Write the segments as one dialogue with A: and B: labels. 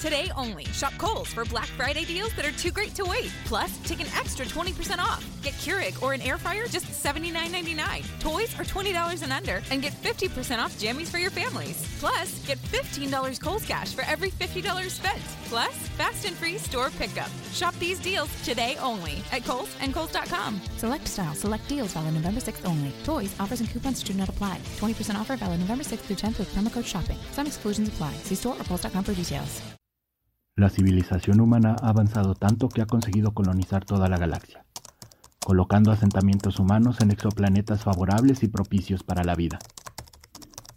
A: Today only. Shop Kohl's for Black Friday deals that are too great to wait. Plus, take an extra 20% off. Get Keurig or an air fryer just $79.99. Toys are $20 and under and get 50% off jammies for your families. Plus, get $15 Kohl's cash for every $50 spent. Plus, fast and free store pickup. Shop these deals today only at Kohl's and Kohl's.com.
B: Select style, select deals valid November 6th only. Toys, offers, and coupons do not apply. 20% offer valid November 6th through 10th with promo code SHOPPING. Some exclusions apply. See store or Kohl's.com for details.
C: La civilización humana ha avanzado tanto que ha conseguido colonizar toda la galaxia, colocando asentamientos humanos en exoplanetas favorables y propicios para la vida.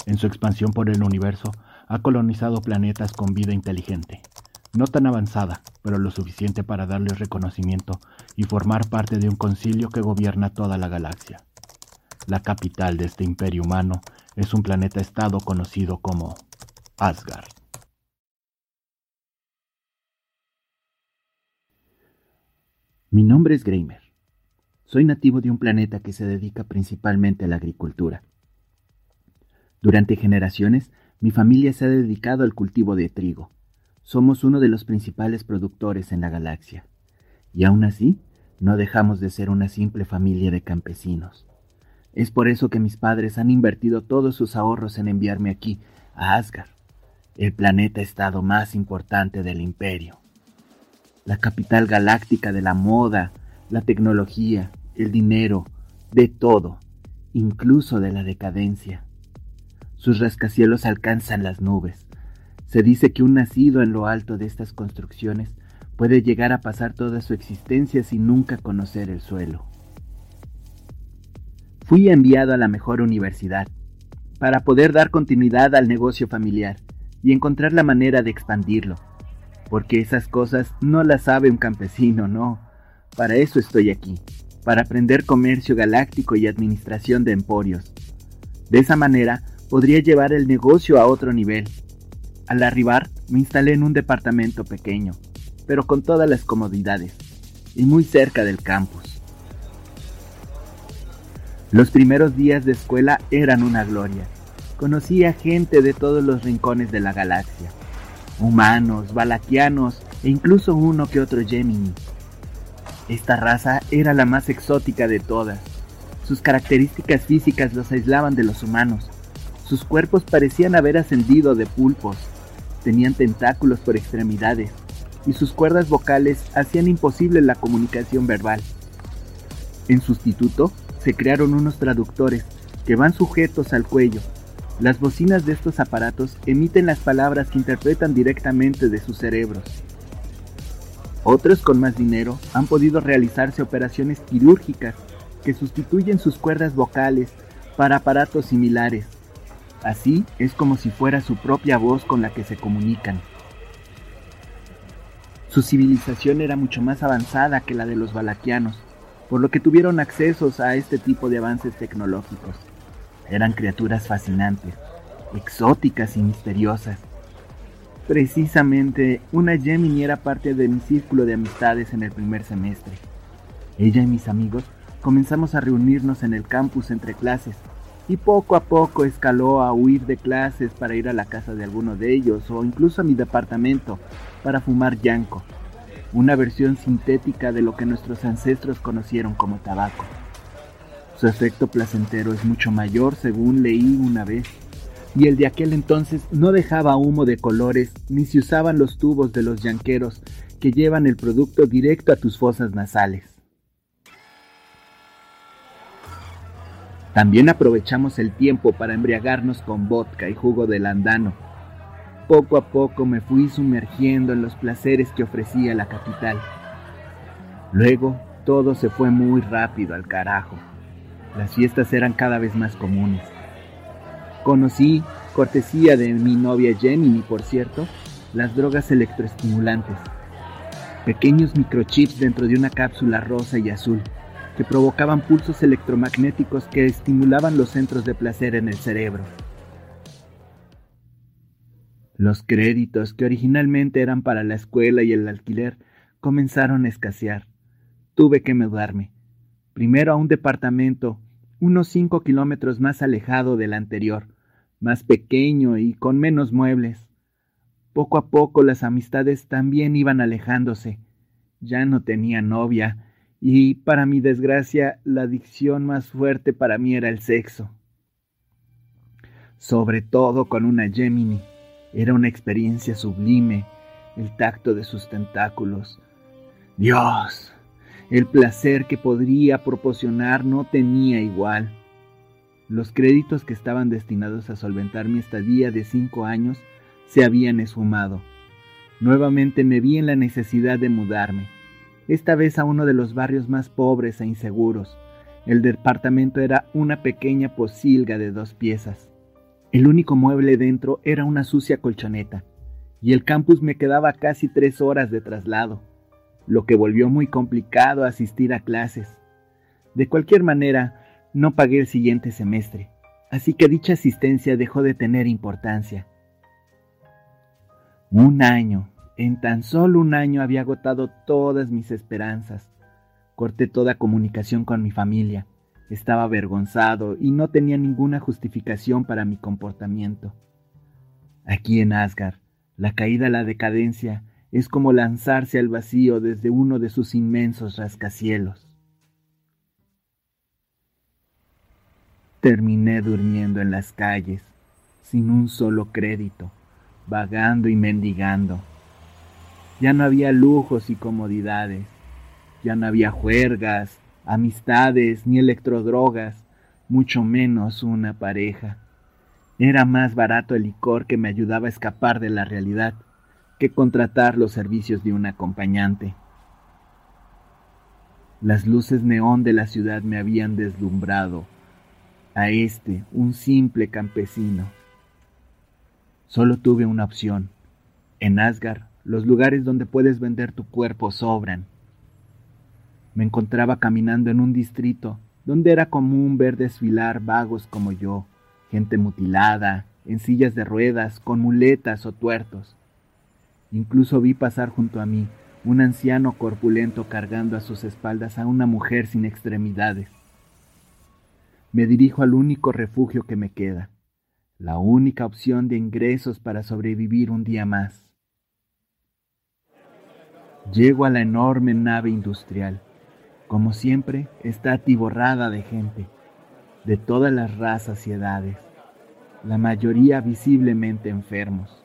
C: En su expansión por el universo, ha colonizado planetas con vida inteligente, no tan avanzada, pero lo suficiente para darles reconocimiento y formar parte de un concilio que gobierna toda la galaxia. La capital de este imperio humano es un planeta-estado conocido como Asgard. Mi nombre es Greimer. Soy nativo de un planeta que se dedica principalmente a la agricultura. Durante generaciones, mi familia se ha dedicado al cultivo de trigo. Somos uno de los principales productores en la galaxia. Y aún así, no dejamos de ser una simple familia de campesinos. Es por eso que mis padres han invertido todos sus ahorros en enviarme aquí, a Asgard, el planeta estado más importante del imperio la capital galáctica de la moda, la tecnología, el dinero, de todo, incluso de la decadencia. Sus rascacielos alcanzan las nubes. Se dice que un nacido en lo alto de estas construcciones puede llegar a pasar toda su existencia sin nunca conocer el suelo. Fui enviado a la mejor universidad para poder dar continuidad al negocio familiar y encontrar la manera de expandirlo porque esas cosas no las sabe un campesino, no. Para eso estoy aquí, para aprender comercio galáctico y administración de emporios. De esa manera podría llevar el negocio a otro nivel. Al arribar, me instalé en un departamento pequeño, pero con todas las comodidades, y muy cerca del campus. Los primeros días de escuela eran una gloria. Conocí a gente de todos los rincones de la galaxia humanos, balaquianos e incluso uno que otro Gemini. Esta raza era la más exótica de todas. Sus características físicas los aislaban de los humanos. Sus cuerpos parecían haber ascendido de pulpos. Tenían tentáculos por extremidades y sus cuerdas vocales hacían imposible la comunicación verbal. En sustituto, se crearon unos traductores que van sujetos al cuello las bocinas de estos aparatos emiten las palabras que interpretan directamente de sus cerebros. Otros con más dinero han podido realizarse operaciones quirúrgicas que sustituyen sus cuerdas vocales para aparatos similares. Así es como si fuera su propia voz con la que se comunican. Su civilización era mucho más avanzada que la de los balaquianos, por lo que tuvieron accesos a este tipo de avances tecnológicos. Eran criaturas fascinantes, exóticas y misteriosas. Precisamente, una Gemini era parte de mi círculo de amistades en el primer semestre. Ella y mis amigos comenzamos a reunirnos en el campus entre clases y poco a poco escaló a huir de clases para ir a la casa de alguno de ellos o incluso a mi departamento para fumar yanco, una versión sintética de lo que nuestros ancestros conocieron como tabaco. Su efecto placentero es mucho mayor según leí una vez, y el de aquel entonces no dejaba humo de colores ni se usaban los tubos de los yanqueros que llevan el producto directo a tus fosas nasales. También aprovechamos el tiempo para embriagarnos con vodka y jugo de landano. Poco a poco me fui sumergiendo en los placeres que ofrecía la capital. Luego todo se fue muy rápido al carajo. Las fiestas eran cada vez más comunes. Conocí, cortesía de mi novia Gemini, por cierto, las drogas electroestimulantes. Pequeños microchips dentro de una cápsula rosa y azul, que provocaban pulsos electromagnéticos que estimulaban los centros de placer en el cerebro. Los créditos, que originalmente eran para la escuela y el alquiler, comenzaron a escasear. Tuve que mudarme primero a un departamento unos cinco kilómetros más alejado del anterior, más pequeño y con menos muebles. Poco a poco las amistades también iban alejándose. Ya no tenía novia, y para mi desgracia la adicción más fuerte para mí era el sexo. Sobre todo con una Gemini. Era una experiencia sublime, el tacto de sus tentáculos. Dios, el placer que podría proporcionar no tenía igual. Los créditos que estaban destinados a solventar mi estadía de cinco años se habían esfumado. Nuevamente me vi en la necesidad de mudarme, esta vez a uno de los barrios más pobres e inseguros. El departamento era una pequeña posilga de dos piezas. El único mueble dentro era una sucia colchoneta, y el campus me quedaba casi tres horas de traslado, lo que volvió muy complicado asistir a clases. De cualquier manera, no pagué el siguiente semestre, así que dicha asistencia dejó de tener importancia. Un año, en tan solo un año había agotado todas mis esperanzas. Corté toda comunicación con mi familia. Estaba avergonzado y no tenía ninguna justificación para mi comportamiento. Aquí en Asgard, la caída la decadencia es como lanzarse al vacío desde uno de sus inmensos rascacielos. Terminé durmiendo en las calles, sin un solo crédito vagando y mendigando. Ya no había lujos y comodidades, ya no había juergas, amistades ni electrodrogas, mucho menos una pareja. Era más barato el licor que me ayudaba a escapar de la realidad que contratar los servicios de un acompañante. Las luces neón de la ciudad me habían deslumbrado, a este, un simple campesino. Solo tuve una opción. En Asgard, los lugares donde puedes vender tu cuerpo sobran. Me encontraba caminando en un distrito donde era común ver desfilar vagos como yo, gente mutilada, en sillas de ruedas, con muletas o tuertos. Incluso vi pasar junto a mí un anciano corpulento cargando a sus espaldas a una mujer sin extremidades. Me dirijo al único refugio que me queda, la única opción de ingresos para sobrevivir un día más. Llego a la enorme nave industrial. Como siempre, está atiborrada de gente, de todas las razas y edades, la mayoría visiblemente enfermos.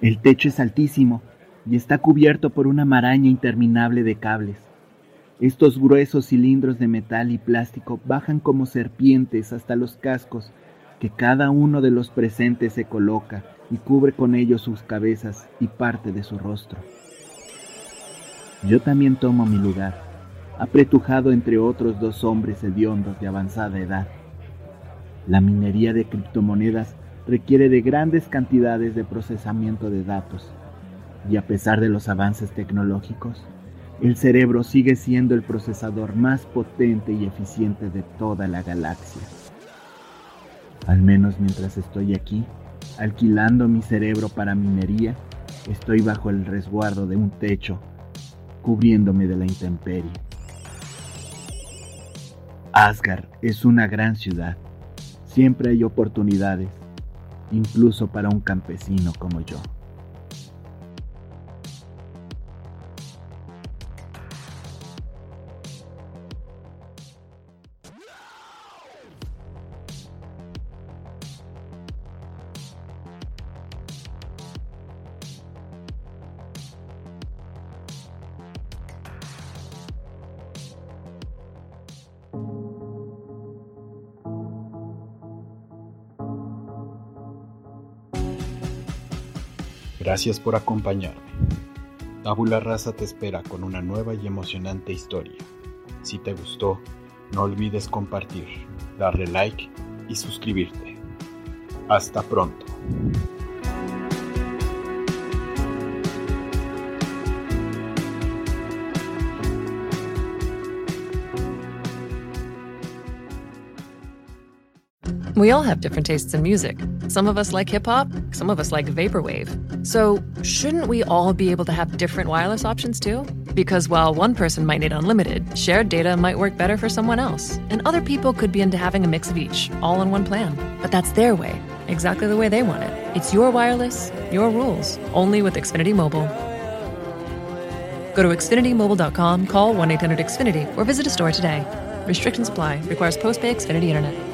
C: El techo es altísimo y está cubierto por una maraña interminable de cables. Estos gruesos cilindros de metal y plástico bajan como serpientes hasta los cascos que cada uno de los presentes se coloca y cubre con ellos sus cabezas y parte de su rostro. Yo también tomo mi lugar, apretujado entre otros dos hombres hediondos de avanzada edad. La minería de criptomonedas requiere de grandes cantidades de procesamiento de datos, y a pesar de los avances tecnológicos, el cerebro sigue siendo el procesador más potente y eficiente de toda la galaxia. Al menos mientras estoy aquí, alquilando mi cerebro para minería, estoy bajo el resguardo de un techo, cubriéndome de la intemperie. Asgard es una gran ciudad. Siempre hay oportunidades, incluso para un campesino como yo.
D: Gracias por acompañarme. Tabula Rasa te espera con una nueva y emocionante historia. Si te gustó, no olvides compartir, darle like y suscribirte. Hasta pronto.
E: We all have different tastes in music. Some of us like hip hop, some of us like vaporwave. So, shouldn't we all be able to have different wireless options too? Because while one person might need unlimited, shared data might work better for someone else, and other people could be into having a mix of each, all in one plan. But that's their way, exactly the way they want it. It's your wireless, your rules. Only with Xfinity Mobile. Go to XfinityMobile.com, call 1 800 Xfinity, or visit a store today. Restrictions apply. Requires post pay Xfinity Internet.